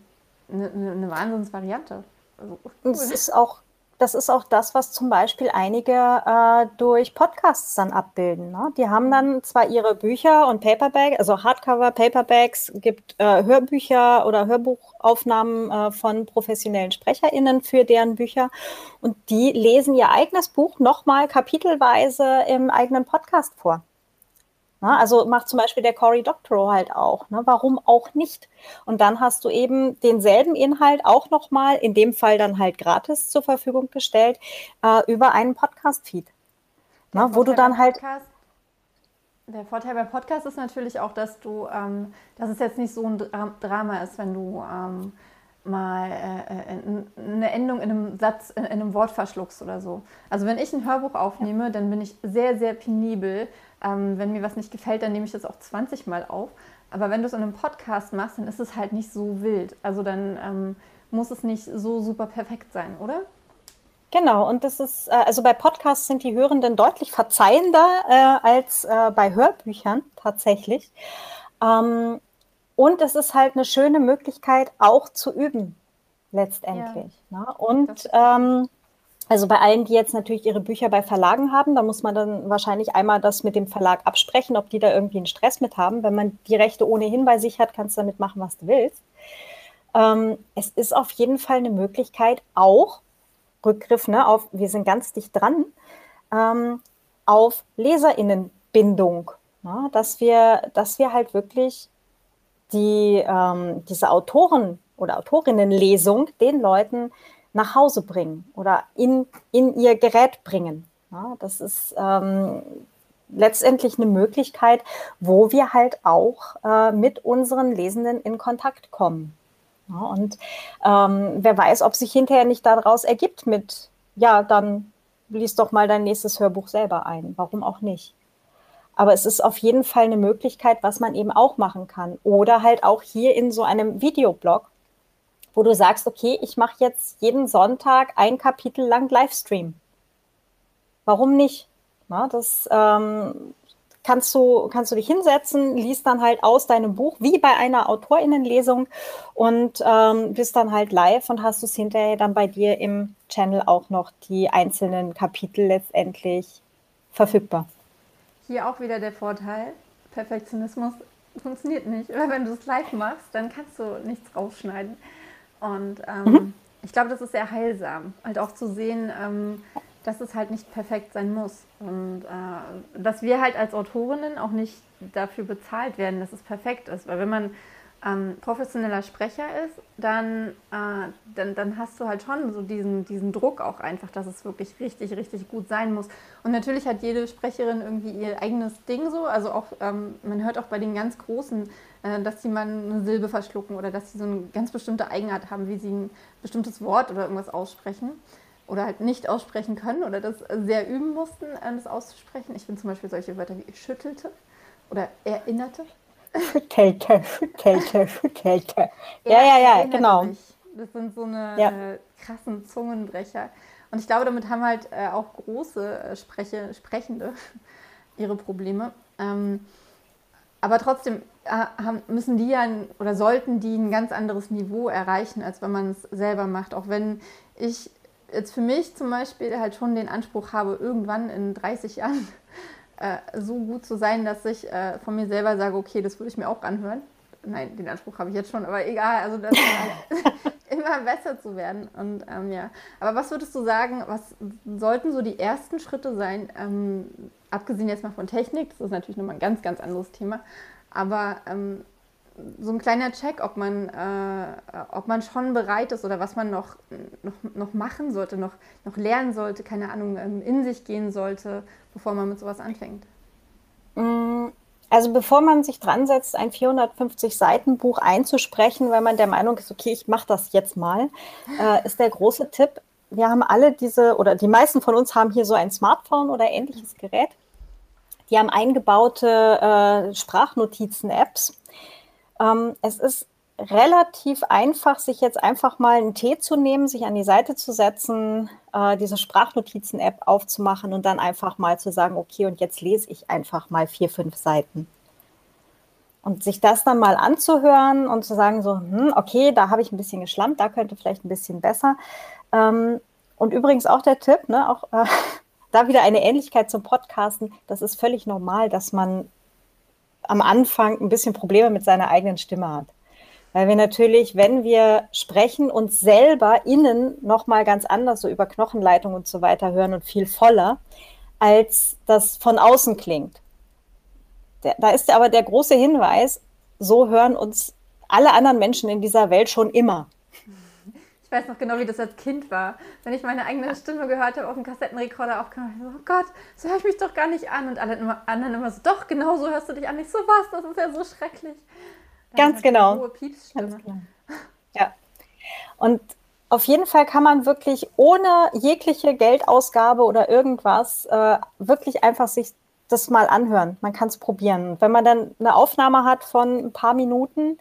eine, eine Wahnsinnsvariante. Also, cool. Das ist auch das ist auch das, was zum Beispiel einige äh, durch Podcasts dann abbilden. Ne? Die haben dann zwar ihre Bücher und Paperback, also Hardcover, Paperbacks, gibt äh, Hörbücher oder Hörbuchaufnahmen äh, von professionellen SprecherInnen für deren Bücher und die lesen ihr eigenes Buch nochmal kapitelweise im eigenen Podcast vor. Ne? Also macht zum Beispiel der Cory Doctorow halt auch. Ne? Warum auch nicht? Und dann hast du eben denselben Inhalt auch nochmal, in dem Fall dann halt gratis zur Verfügung gestellt, äh, über einen Podcast-Feed. Ne? Wo du dann halt. Podcast, der Vorteil bei Podcast ist natürlich auch, dass du, ähm, dass es jetzt nicht so ein Drama ist, wenn du ähm, mal äh, äh eine Endung in einem Satz, in einem Wort verschluckst oder so. Also wenn ich ein Hörbuch aufnehme, dann bin ich sehr, sehr penibel, ähm, wenn mir was nicht gefällt, dann nehme ich das auch 20 Mal auf. Aber wenn du es in einem Podcast machst, dann ist es halt nicht so wild. Also dann ähm, muss es nicht so super perfekt sein, oder? Genau, und das ist, äh, also bei Podcasts sind die Hörenden deutlich verzeihender äh, als äh, bei Hörbüchern tatsächlich. Ähm, und es ist halt eine schöne Möglichkeit, auch zu üben, letztendlich. Ja. Ne? Und ähm, also bei allen, die jetzt natürlich ihre Bücher bei Verlagen haben, da muss man dann wahrscheinlich einmal das mit dem Verlag absprechen, ob die da irgendwie einen Stress mit haben. Wenn man die Rechte ohnehin bei sich hat, kannst du damit machen, was du willst. Ähm, es ist auf jeden Fall eine Möglichkeit, auch Rückgriff ne, auf, wir sind ganz dicht dran, ähm, auf Leserinnenbindung. Ne, dass, wir, dass wir halt wirklich die, ähm, diese Autoren- oder Autorinnenlesung den Leuten nach Hause bringen oder in, in ihr Gerät bringen. Ja, das ist ähm, letztendlich eine Möglichkeit, wo wir halt auch äh, mit unseren Lesenden in Kontakt kommen. Ja, und ähm, wer weiß, ob sich hinterher nicht daraus ergibt mit, ja, dann lies doch mal dein nächstes Hörbuch selber ein. Warum auch nicht? Aber es ist auf jeden Fall eine Möglichkeit, was man eben auch machen kann. Oder halt auch hier in so einem Videoblog, wo du sagst, okay, ich mache jetzt jeden Sonntag ein Kapitel lang Livestream. Warum nicht? Na, das ähm, kannst du, kannst du dich hinsetzen, liest dann halt aus deinem Buch, wie bei einer AutorInnenlesung und ähm, bist dann halt live und hast es hinterher dann bei dir im Channel auch noch die einzelnen Kapitel letztendlich verfügbar. Hier auch wieder der Vorteil, Perfektionismus funktioniert nicht. Oder wenn du es live machst, dann kannst du nichts rausschneiden. Und ähm, mhm. ich glaube, das ist sehr heilsam, halt auch zu sehen, ähm, dass es halt nicht perfekt sein muss. Und äh, dass wir halt als Autorinnen auch nicht dafür bezahlt werden, dass es perfekt ist. Weil wenn man ähm, professioneller Sprecher ist, dann, äh, dann, dann hast du halt schon so diesen, diesen Druck auch einfach, dass es wirklich richtig, richtig gut sein muss. Und natürlich hat jede Sprecherin irgendwie ihr eigenes Ding so. Also auch, ähm, man hört auch bei den ganz Großen, äh, dass sie mal eine Silbe verschlucken oder dass sie so eine ganz bestimmte Eigenart haben, wie sie ein bestimmtes Wort oder irgendwas aussprechen oder halt nicht aussprechen können oder das sehr üben mussten, äh, das auszusprechen. Ich bin zum Beispiel solche Wörter wie schüttelte oder erinnerte. Schüttelte, schüttelte, schüttelte. Ja, ja, ja, genau. Mich. Das sind so eine ja. äh, krassen Zungenbrecher. Und ich glaube, damit haben halt äh, auch große äh, Spreche, Sprechende ihre Probleme. Ähm, aber trotzdem äh, haben, müssen die ja ein, oder sollten die ein ganz anderes Niveau erreichen, als wenn man es selber macht. Auch wenn ich jetzt für mich zum Beispiel halt schon den Anspruch habe, irgendwann in 30 Jahren äh, so gut zu sein, dass ich äh, von mir selber sage, okay, das würde ich mir auch anhören. Nein, den Anspruch habe ich jetzt schon, aber egal. Also, man halt immer besser zu werden. Und ähm, ja, aber was würdest du sagen, was sollten so die ersten Schritte sein, ähm, abgesehen jetzt mal von Technik, das ist natürlich nochmal ein ganz, ganz anderes Thema, aber ähm, so ein kleiner Check, ob man, äh, ob man schon bereit ist oder was man noch, noch, noch machen sollte, noch, noch lernen sollte, keine Ahnung, ähm, in sich gehen sollte, bevor man mit sowas anfängt. Mm, also bevor man sich dran setzt, ein 450 Seiten Buch einzusprechen, weil man der Meinung ist, okay, ich mache das jetzt mal, äh, ist der große Tipp. Wir haben alle diese, oder die meisten von uns haben hier so ein Smartphone oder ähnliches Gerät. Die haben eingebaute äh, Sprachnotizen-Apps. Ähm, es ist relativ einfach, sich jetzt einfach mal einen Tee zu nehmen, sich an die Seite zu setzen, äh, diese Sprachnotizen-App aufzumachen und dann einfach mal zu sagen, okay, und jetzt lese ich einfach mal vier, fünf Seiten. Und sich das dann mal anzuhören und zu sagen, so, hm, okay, da habe ich ein bisschen geschlampt, da könnte vielleicht ein bisschen besser. Ähm, und übrigens auch der Tipp, ne, auch äh, da wieder eine Ähnlichkeit zum Podcasten. Das ist völlig normal, dass man am Anfang ein bisschen Probleme mit seiner eigenen Stimme hat. Weil wir natürlich, wenn wir sprechen, uns selber innen nochmal ganz anders, so über Knochenleitung und so weiter hören und viel voller, als das von außen klingt. da ist aber der große Hinweis, so hören uns alle anderen Menschen in dieser Welt schon immer. Ich weiß noch genau, wie das als Kind war. Wenn ich meine eigene Stimme gehört habe auf dem Kassettenrekorder aufgenommen, so, oh Gott, so höre ich mich doch gar nicht an. Und alle anderen immer so, doch, genau so hörst du dich an. Ich so, was, das ist ja so schrecklich. Ganz genau. Hohe Piepsstimme. Ganz genau. Ja. Und auf jeden Fall kann man wirklich ohne jegliche Geldausgabe oder irgendwas äh, wirklich einfach sich das mal anhören. Man kann es probieren. Wenn man dann eine Aufnahme hat von ein paar Minuten,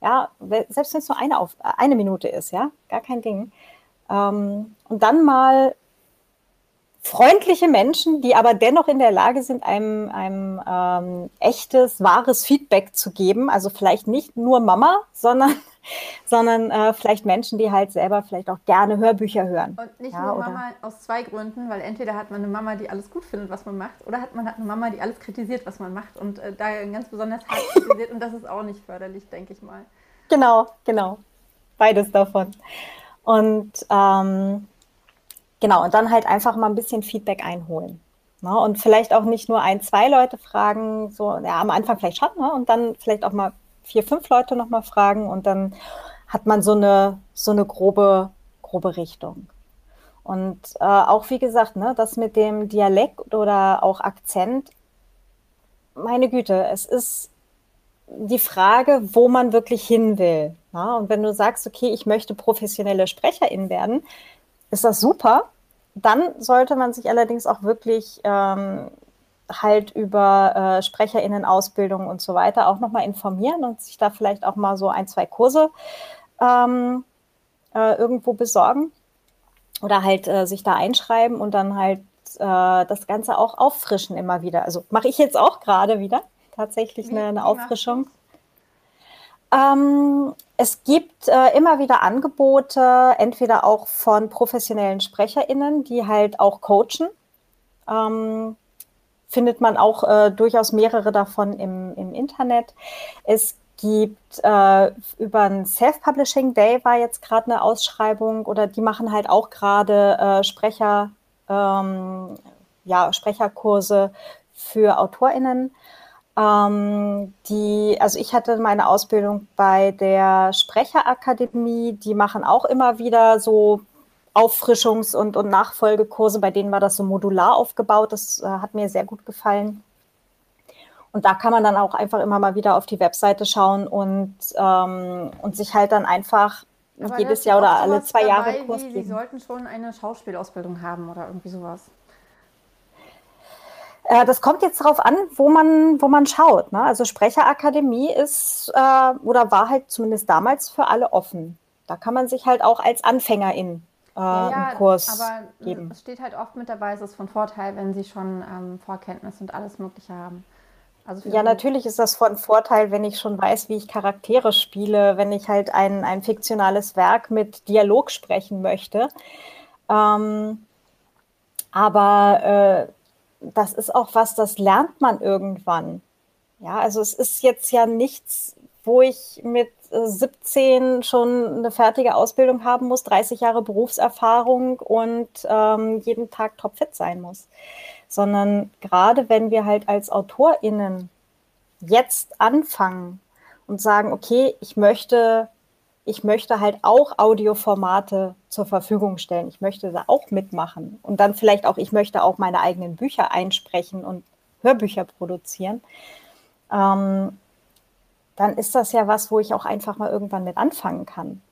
ja, selbst wenn es nur eine, Auf eine Minute ist, ja, gar kein Ding. Ähm, und dann mal freundliche Menschen, die aber dennoch in der Lage sind, einem, einem ähm, echtes, wahres Feedback zu geben. Also vielleicht nicht nur Mama, sondern, sondern äh, vielleicht Menschen, die halt selber vielleicht auch gerne Hörbücher hören. Und nicht ja, nur Mama aus zwei Gründen, weil entweder hat man eine Mama, die alles gut findet, was man macht, oder hat man hat eine Mama, die alles kritisiert, was man macht und äh, da ganz besonders hart kritisiert. Und das ist auch nicht förderlich, denke ich mal. Genau, genau. Beides davon. Und ähm, Genau, und dann halt einfach mal ein bisschen Feedback einholen. Ne? Und vielleicht auch nicht nur ein, zwei Leute fragen, so, ja, am Anfang vielleicht schon, ne? und dann vielleicht auch mal vier, fünf Leute nochmal fragen und dann hat man so eine, so eine grobe, grobe Richtung. Und äh, auch wie gesagt, ne, das mit dem Dialekt oder auch Akzent, meine Güte, es ist die Frage, wo man wirklich hin will. Ne? Und wenn du sagst, okay, ich möchte professionelle Sprecherin werden, ist das super. Dann sollte man sich allerdings auch wirklich ähm, halt über äh, SprecherInnen-Ausbildung und so weiter auch nochmal informieren und sich da vielleicht auch mal so ein, zwei Kurse ähm, äh, irgendwo besorgen oder halt äh, sich da einschreiben und dann halt äh, das Ganze auch auffrischen immer wieder. Also mache ich jetzt auch gerade wieder tatsächlich eine, eine Auffrischung. Ähm, es gibt äh, immer wieder Angebote, entweder auch von professionellen SprecherInnen, die halt auch coachen. Ähm, findet man auch äh, durchaus mehrere davon im, im Internet. Es gibt äh, über ein Self-Publishing Day war jetzt gerade eine Ausschreibung oder die machen halt auch gerade äh, Sprecher, ähm, ja, Sprecherkurse für AutorInnen. Ähm, die, also ich hatte meine Ausbildung bei der Sprecherakademie, die machen auch immer wieder so Auffrischungs- und, und Nachfolgekurse, bei denen war das so modular aufgebaut. Das äh, hat mir sehr gut gefallen. Und da kann man dann auch einfach immer mal wieder auf die Webseite schauen und, ähm, und sich halt dann einfach Aber jedes Jahr oder alle zwei dabei, Jahre Kurs wie, geben. Sie sollten schon eine Schauspielausbildung haben oder irgendwie sowas. Äh, das kommt jetzt darauf an, wo man, wo man schaut. Ne? Also Sprecherakademie ist äh, oder war halt zumindest damals für alle offen. Da kann man sich halt auch als Anfängerin äh, ja, ja, Kurs aber geben. Es steht halt oft mit dabei, es ist von Vorteil, wenn sie schon ähm, Vorkenntnis und alles Mögliche haben. Also ja, natürlich ist das von Vorteil, wenn ich schon weiß, wie ich Charaktere spiele, wenn ich halt ein, ein fiktionales Werk mit Dialog sprechen möchte. Ähm, aber äh, das ist auch was, das lernt man irgendwann. Ja, also es ist jetzt ja nichts, wo ich mit 17 schon eine fertige Ausbildung haben muss, 30 Jahre Berufserfahrung und ähm, jeden Tag topfit sein muss. Sondern gerade wenn wir halt als AutorInnen jetzt anfangen und sagen, okay, ich möchte, ich möchte halt auch Audioformate zur Verfügung stellen. Ich möchte da auch mitmachen. Und dann vielleicht auch, ich möchte auch meine eigenen Bücher einsprechen und Hörbücher produzieren. Ähm, dann ist das ja was, wo ich auch einfach mal irgendwann mit anfangen kann.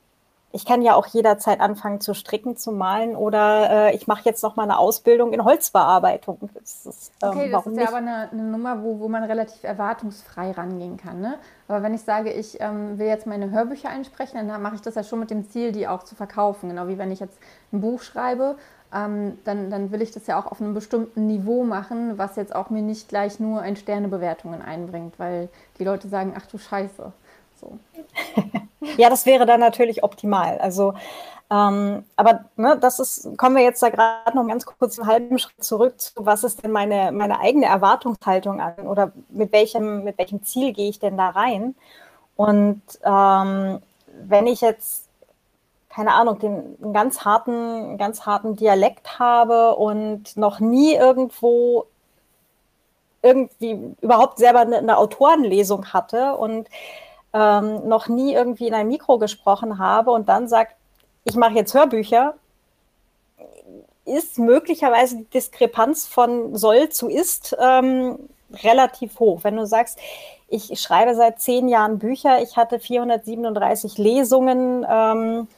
Ich kann ja auch jederzeit anfangen zu stricken, zu malen oder äh, ich mache jetzt noch mal eine Ausbildung in Holzbearbeitung. Das ist, ähm, okay, das ist ja nicht? aber eine, eine, Nummer, wo, wo man relativ erwartungsfrei rangehen kann. Ne? Aber wenn ich sage, ich ähm, will jetzt meine Hörbücher einsprechen, dann mache ich das ja schon mit dem Ziel, die auch zu verkaufen. Genau wie wenn ich jetzt ein Buch schreibe ähm, dann, dann will ich das ja auch auf einem bestimmten Niveau machen, was jetzt auch mir nicht gleich nur ein Sternebewertungen einbringt, weil die Leute sagen, ach du Scheiße. So. ja, das wäre dann natürlich optimal. Also, ähm, aber ne, das ist, kommen wir jetzt da gerade noch ganz kurz einen halben Schritt zurück zu, was ist denn meine, meine eigene Erwartungshaltung an oder mit welchem, mit welchem Ziel gehe ich denn da rein? Und ähm, wenn ich jetzt keine Ahnung, den einen ganz harten, ganz harten Dialekt habe und noch nie irgendwo irgendwie überhaupt selber eine, eine Autorenlesung hatte und ähm, noch nie irgendwie in ein Mikro gesprochen habe und dann sagt, ich mache jetzt Hörbücher, ist möglicherweise die Diskrepanz von soll zu ist ähm, relativ hoch. Wenn du sagst, ich schreibe seit zehn Jahren Bücher, ich hatte 437 Lesungen, ähm,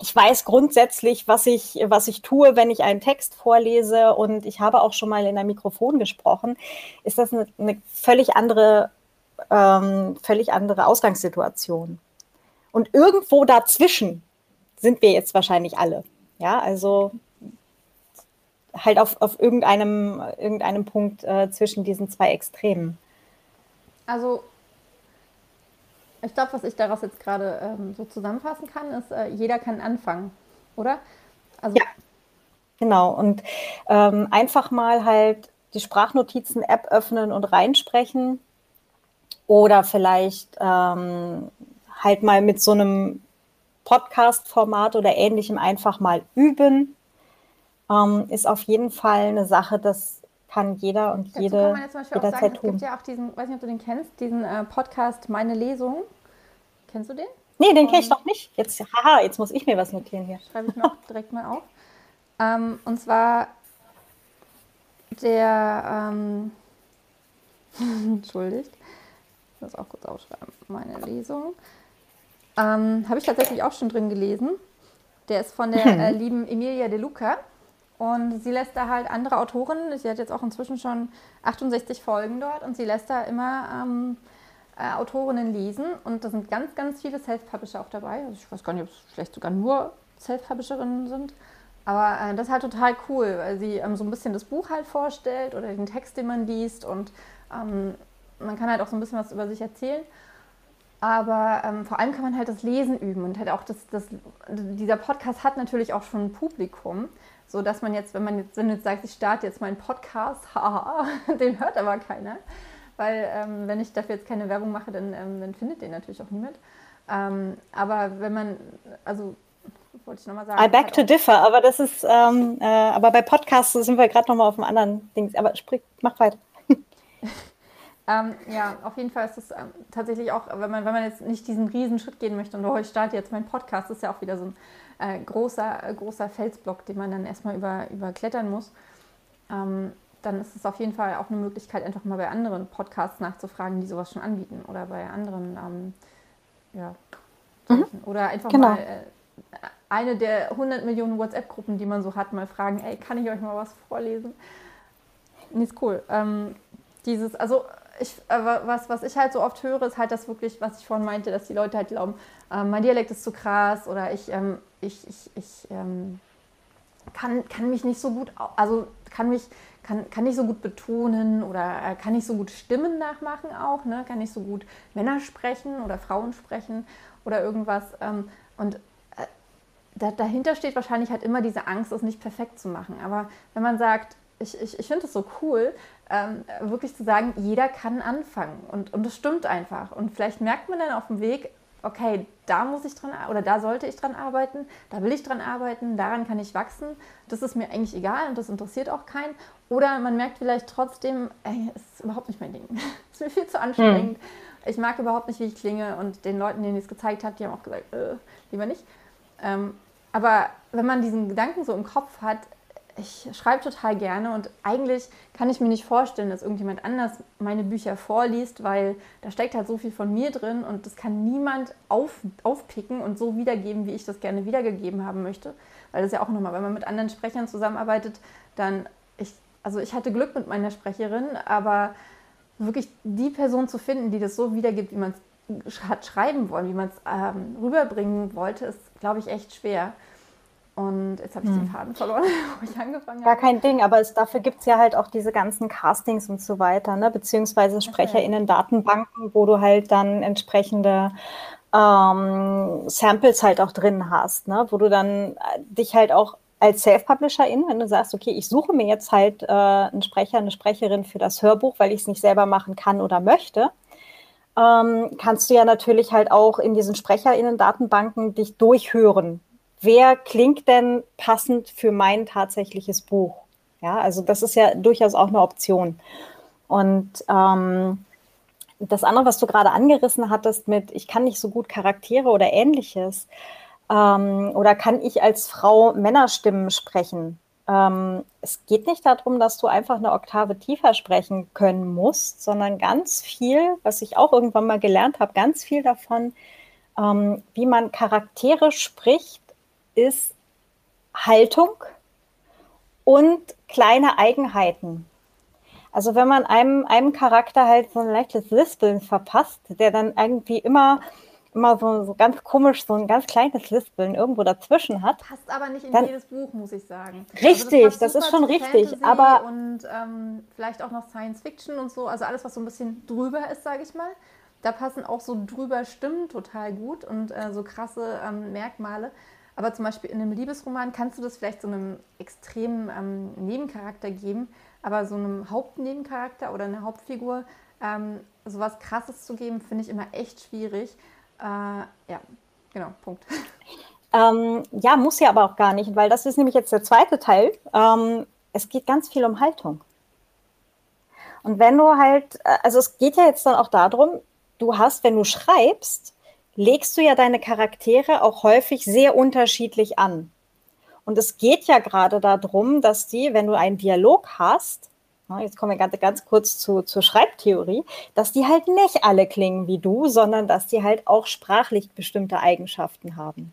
ich weiß grundsätzlich, was ich, was ich tue, wenn ich einen Text vorlese und ich habe auch schon mal in einem Mikrofon gesprochen, ist das eine, eine völlig andere, ähm, völlig andere Ausgangssituation. Und irgendwo dazwischen sind wir jetzt wahrscheinlich alle. Ja, also halt auf, auf irgendeinem, irgendeinem Punkt äh, zwischen diesen zwei Extremen. Also ich glaube, was ich daraus jetzt gerade ähm, so zusammenfassen kann, ist, äh, jeder kann anfangen, oder? Also ja, genau. Und ähm, einfach mal halt die Sprachnotizen-App öffnen und reinsprechen oder vielleicht ähm, halt mal mit so einem Podcast-Format oder ähnlichem einfach mal üben, ähm, ist auf jeden Fall eine Sache, das kann jeder und Dazu jede kann man jetzt zum Beispiel auch sagen, Es gibt ja auch diesen, weiß nicht, ob du den kennst, diesen äh, Podcast Meine Lesung. Kennst du den? Nee, den kenne ich noch nicht. Jetzt, haha, jetzt muss ich mir was notieren hier. Schreibe ich noch direkt mal auf. Ähm, und zwar der, ähm, entschuldigt, ich muss auch kurz aufschreiben, meine Lesung. Ähm, Habe ich tatsächlich auch schon drin gelesen. Der ist von der äh, lieben Emilia De Luca. Und sie lässt da halt andere Autoren, sie hat jetzt auch inzwischen schon 68 Folgen dort und sie lässt da immer ähm, äh, Autorinnen lesen. Und da sind ganz, ganz viele Self-Publisher auch dabei. Also ich weiß gar nicht, ob es vielleicht sogar nur Self-Publisherinnen sind. Aber äh, das ist halt total cool, weil sie ähm, so ein bisschen das Buch halt vorstellt oder den Text, den man liest. Und ähm, man kann halt auch so ein bisschen was über sich erzählen. Aber ähm, vor allem kann man halt das Lesen üben und halt auch das, das, dieser Podcast hat natürlich auch schon ein Publikum so dass man jetzt, wenn man jetzt, wenn du jetzt sagst, ich starte jetzt meinen Podcast, haha, den hört aber keiner. Weil ähm, wenn ich dafür jetzt keine Werbung mache, dann, ähm, dann findet den natürlich auch niemand. Ähm, aber wenn man, also wollte ich nochmal sagen. I beg to differ, aber das ist, ähm, äh, aber bei Podcasts sind wir gerade nochmal auf einem anderen Ding. Aber sprich, mach weiter. Ähm, ja, auf jeden Fall ist es ähm, tatsächlich auch, wenn man, wenn man jetzt nicht diesen riesen Schritt gehen möchte und oh, ich starte jetzt meinen Podcast, ist ja auch wieder so ein äh, großer, äh, großer Felsblock, den man dann erstmal über, überklettern muss, ähm, dann ist es auf jeden Fall auch eine Möglichkeit, einfach mal bei anderen Podcasts nachzufragen, die sowas schon anbieten oder bei anderen, ähm, ja, mhm. oder einfach genau. mal äh, eine der 100 Millionen WhatsApp-Gruppen, die man so hat, mal fragen, ey, kann ich euch mal was vorlesen? Nee, ist cool. Ähm, dieses, also ich, äh, was, was ich halt so oft höre, ist halt das wirklich, was ich vorhin meinte, dass die Leute halt glauben, äh, mein Dialekt ist zu krass oder ich, ähm, ich, ich, ich ähm, kann, kann mich nicht so gut, also kann mich, kann, kann nicht so gut betonen oder äh, kann nicht so gut Stimmen nachmachen auch, ne? kann nicht so gut Männer sprechen oder Frauen sprechen oder irgendwas. Ähm, und äh, da, dahinter steht wahrscheinlich halt immer diese Angst, es nicht perfekt zu machen. Aber wenn man sagt, ich, ich, ich finde es so cool, ähm, wirklich zu sagen, jeder kann anfangen. Und, und das stimmt einfach. Und vielleicht merkt man dann auf dem Weg, okay, da muss ich dran oder da sollte ich dran arbeiten, da will ich dran arbeiten, daran kann ich wachsen. Das ist mir eigentlich egal und das interessiert auch keinen. Oder man merkt vielleicht trotzdem, ey, es ist überhaupt nicht mein Ding. es ist mir viel zu anstrengend. Hm. Ich mag überhaupt nicht, wie ich klinge. Und den Leuten, denen ich es gezeigt habe, die haben auch gesagt, äh, lieber nicht. Ähm, aber wenn man diesen Gedanken so im Kopf hat, ich schreibe total gerne und eigentlich kann ich mir nicht vorstellen, dass irgendjemand anders meine Bücher vorliest, weil da steckt halt so viel von mir drin und das kann niemand auf, aufpicken und so wiedergeben, wie ich das gerne wiedergegeben haben möchte. Weil das ja auch nochmal, wenn man mit anderen Sprechern zusammenarbeitet, dann, ich, also ich hatte Glück mit meiner Sprecherin, aber wirklich die Person zu finden, die das so wiedergibt, wie man es hat schreiben wollen, wie man es ähm, rüberbringen wollte, ist, glaube ich, echt schwer. Und jetzt habe ich hm. den Faden verloren, wo ich angefangen habe. Gar kein Ding, aber es, dafür gibt es ja halt auch diese ganzen Castings und so weiter, ne? beziehungsweise SprecherInnen-Datenbanken, wo du halt dann entsprechende ähm, Samples halt auch drin hast, ne? wo du dann äh, dich halt auch als Self-Publisherin, wenn du sagst, okay, ich suche mir jetzt halt äh, einen Sprecher, eine Sprecherin für das Hörbuch, weil ich es nicht selber machen kann oder möchte, ähm, kannst du ja natürlich halt auch in diesen SprecherInnen-Datenbanken dich durchhören wer klingt denn passend für mein tatsächliches Buch? Ja, also das ist ja durchaus auch eine Option. Und ähm, das andere, was du gerade angerissen hattest mit, ich kann nicht so gut Charaktere oder ähnliches, ähm, oder kann ich als Frau Männerstimmen sprechen? Ähm, es geht nicht darum, dass du einfach eine Oktave tiefer sprechen können musst, sondern ganz viel, was ich auch irgendwann mal gelernt habe, ganz viel davon, ähm, wie man Charaktere spricht, ist Haltung und kleine Eigenheiten. Also wenn man einem, einem Charakter halt so ein leichtes Lispeln verpasst, der dann irgendwie immer, immer so, so ganz komisch, so ein ganz kleines Lispeln irgendwo dazwischen hat. Passt aber nicht in dann, jedes Buch, muss ich sagen. Richtig, also das, das ist schon richtig. Fantasy aber und ähm, vielleicht auch noch Science Fiction und so, also alles, was so ein bisschen drüber ist, sage ich mal. Da passen auch so drüber Stimmen total gut und äh, so krasse ähm, Merkmale. Aber zum Beispiel in einem Liebesroman kannst du das vielleicht so einem extremen ähm, Nebencharakter geben, aber so einem Hauptnebencharakter oder einer Hauptfigur ähm, sowas Krasses zu geben, finde ich immer echt schwierig. Äh, ja, genau, Punkt. Ähm, ja, muss ja aber auch gar nicht, weil das ist nämlich jetzt der zweite Teil. Ähm, es geht ganz viel um Haltung. Und wenn du halt, äh, also es geht ja jetzt dann auch darum, du hast, wenn du schreibst, legst du ja deine Charaktere auch häufig sehr unterschiedlich an. Und es geht ja gerade darum, dass die, wenn du einen Dialog hast, jetzt kommen wir ganz, ganz kurz zu, zur Schreibtheorie, dass die halt nicht alle klingen wie du, sondern dass die halt auch sprachlich bestimmte Eigenschaften haben.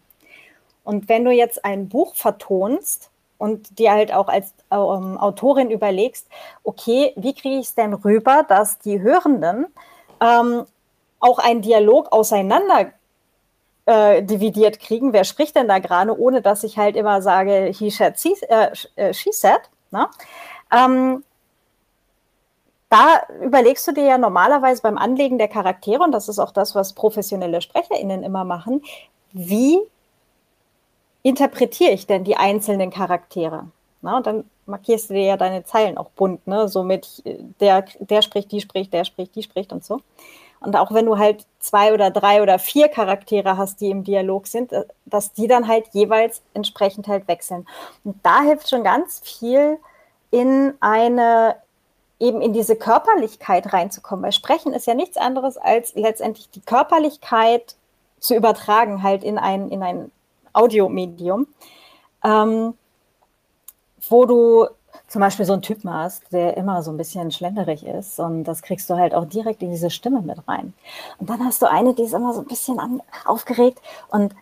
Und wenn du jetzt ein Buch vertonst und dir halt auch als ähm, Autorin überlegst, okay, wie kriege ich es denn rüber, dass die Hörenden ähm, auch einen Dialog auseinander äh, dividiert kriegen. Wer spricht denn da gerade, ohne dass ich halt immer sage, he said, she, äh, äh, she said. Ne? Ähm, da überlegst du dir ja normalerweise beim Anlegen der Charaktere, und das ist auch das, was professionelle SprecherInnen immer machen, wie interpretiere ich denn die einzelnen Charaktere? Na, und dann markierst du dir ja deine Zeilen auch bunt, ne? So mit der, der spricht, die spricht, der spricht, die spricht und so. Und auch wenn du halt zwei oder drei oder vier Charaktere hast, die im Dialog sind, äh, dass die dann halt jeweils entsprechend halt wechseln. Und da hilft schon ganz viel in eine eben in diese Körperlichkeit reinzukommen. Weil Sprechen ist ja nichts anderes als letztendlich die Körperlichkeit zu übertragen halt in ein, in ein Audiomedium, ähm, wo du zum Beispiel so einen Typen hast, der immer so ein bisschen schlenderig ist und das kriegst du halt auch direkt in diese Stimme mit rein. Und dann hast du eine, die ist immer so ein bisschen an, aufgeregt und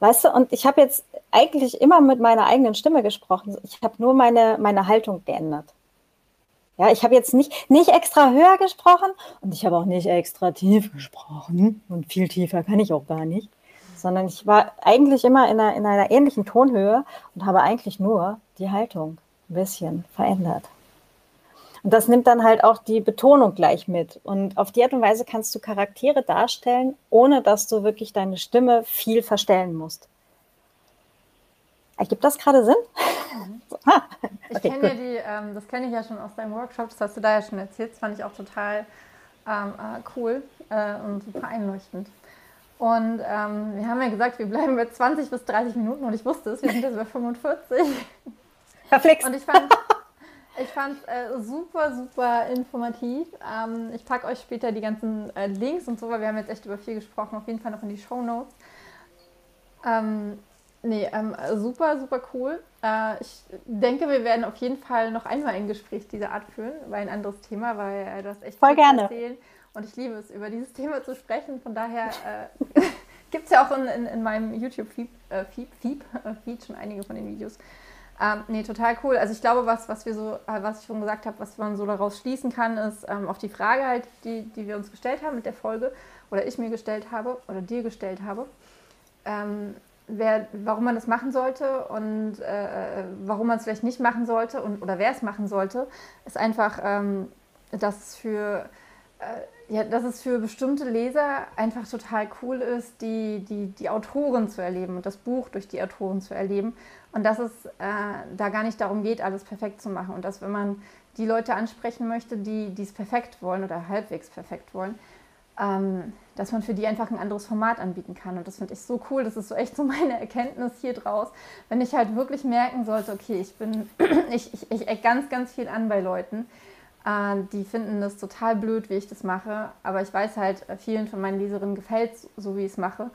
weißt du, und ich habe jetzt eigentlich immer mit meiner eigenen Stimme gesprochen. Ich habe nur meine, meine Haltung geändert. Ja, ich habe jetzt nicht, nicht extra höher gesprochen und ich habe auch nicht extra tief gesprochen und viel tiefer kann ich auch gar nicht, sondern ich war eigentlich immer in einer, in einer ähnlichen Tonhöhe und habe eigentlich nur die Haltung ein bisschen verändert. Und das nimmt dann halt auch die Betonung gleich mit. Und auf die Art und Weise kannst du Charaktere darstellen, ohne dass du wirklich deine Stimme viel verstellen musst. Ergibt das gerade Sinn? Mhm. ah, ich kenne ja die, ähm, das kenne ich ja schon aus deinem Workshop, das hast du da ja schon erzählt, das fand ich auch total ähm, äh, cool äh, und super einleuchtend. Und ähm, wir haben ja gesagt, wir bleiben bei 20 bis 30 Minuten und ich wusste es, wir sind jetzt bei 45. Verflixt. Und ich fand ich fand es äh, super, super informativ. Ähm, ich packe euch später die ganzen äh, Links und so, weil wir haben jetzt echt über viel gesprochen, auf jeden Fall noch in die Show Notes. Ähm, nee, ähm, super, super cool. Äh, ich denke, wir werden auf jeden Fall noch einmal ein Gespräch dieser Art führen, weil ein anderes Thema, weil äh, du hast echt Voll viel gerne. zu erzählen. Und ich liebe es, über dieses Thema zu sprechen. Von daher äh, gibt es ja auch in, in, in meinem YouTube-Feed äh, Feed, Feed, Feed schon einige von den Videos. Ähm, nee, total cool. Also ich glaube, was, was wir so, äh, was ich schon gesagt habe, was man so daraus schließen kann, ist ähm, auf die Frage halt, die, die wir uns gestellt haben mit der Folge, oder ich mir gestellt habe, oder dir gestellt habe, ähm, wer, warum man das machen sollte und äh, warum man es vielleicht nicht machen sollte und oder wer es machen sollte, ist einfach, ähm, dass für äh, ja, dass es für bestimmte Leser einfach total cool ist, die, die, die Autoren zu erleben und das Buch durch die Autoren zu erleben. Und dass es äh, da gar nicht darum geht, alles perfekt zu machen. Und dass, wenn man die Leute ansprechen möchte, die es perfekt wollen oder halbwegs perfekt wollen, ähm, dass man für die einfach ein anderes Format anbieten kann. Und das finde ich so cool. Das ist so echt so meine Erkenntnis hier draus. Wenn ich halt wirklich merken sollte, okay, ich bin, ich, ich, ich eck ganz, ganz viel an bei Leuten die finden das total blöd, wie ich das mache. Aber ich weiß halt, äh, vielen von meinen Leserinnen gefällt es, so wie ich es mache.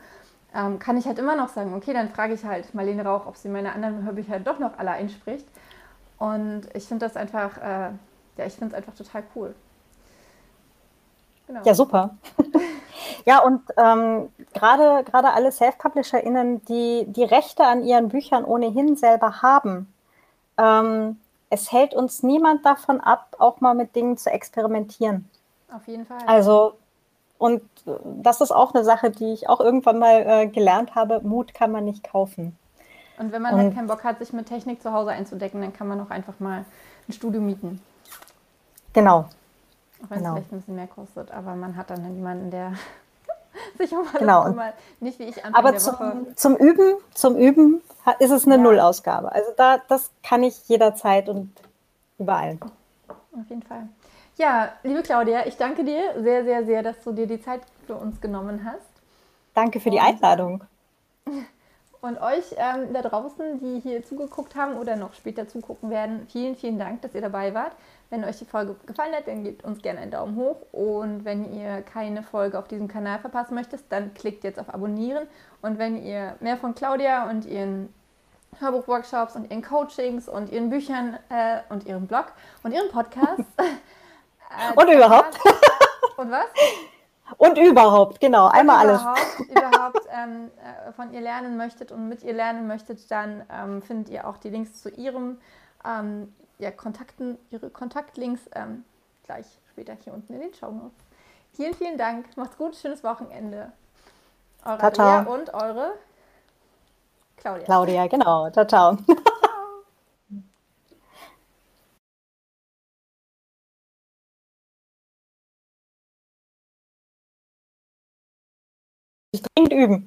Ähm, kann ich halt immer noch sagen, okay, dann frage ich halt Marlene Rauch, ob sie meine anderen Hörbücher doch noch alle einspricht. Und ich finde das einfach, äh, ja, ich finde es einfach total cool. Genau. Ja, super. ja, und ähm, gerade alle Self-PublisherInnen, die die Rechte an ihren Büchern ohnehin selber haben, ähm, es hält uns niemand davon ab, auch mal mit Dingen zu experimentieren. Auf jeden Fall. Also, und das ist auch eine Sache, die ich auch irgendwann mal äh, gelernt habe. Mut kann man nicht kaufen. Und wenn man halt und, halt keinen Bock hat, sich mit Technik zu Hause einzudecken, dann kann man auch einfach mal ein Studio mieten. Genau. Auch wenn genau. es vielleicht ein bisschen mehr kostet, aber man hat dann jemanden, der sich um alles genau. kümmert. Nicht wie ich Anfang Aber zum, zum, Üben, zum Üben ist es eine ja. Nullausgabe. Also da, das kann ich jederzeit und überall. Auf jeden Fall. Ja, liebe Claudia, ich danke dir sehr, sehr, sehr, dass du dir die Zeit für uns genommen hast. Danke für die Einladung. Und euch ähm, da draußen, die hier zugeguckt haben oder noch später zugucken werden, vielen, vielen Dank, dass ihr dabei wart. Wenn euch die Folge gefallen hat, dann gebt uns gerne einen Daumen hoch. Und wenn ihr keine Folge auf diesem Kanal verpassen möchtet, dann klickt jetzt auf Abonnieren. Und wenn ihr mehr von Claudia und ihren Hörbuchworkshops und ihren Coachings und ihren Büchern äh, und ihrem Blog und ihrem Podcast. äh, und überhaupt. Und was? Und überhaupt, genau, einmal und überhaupt, alles. überhaupt ähm, äh, von ihr lernen möchtet und mit ihr lernen möchtet, dann ähm, findet ihr auch die Links zu ihrem ähm, ja, Kontakten, ihre Kontaktlinks ähm, gleich später hier unten in den Show Notes. Vielen, vielen Dank. Macht's gut, schönes Wochenende. Eure Tata. und eure Claudia. Claudia, genau. Ciao, ciao. üben.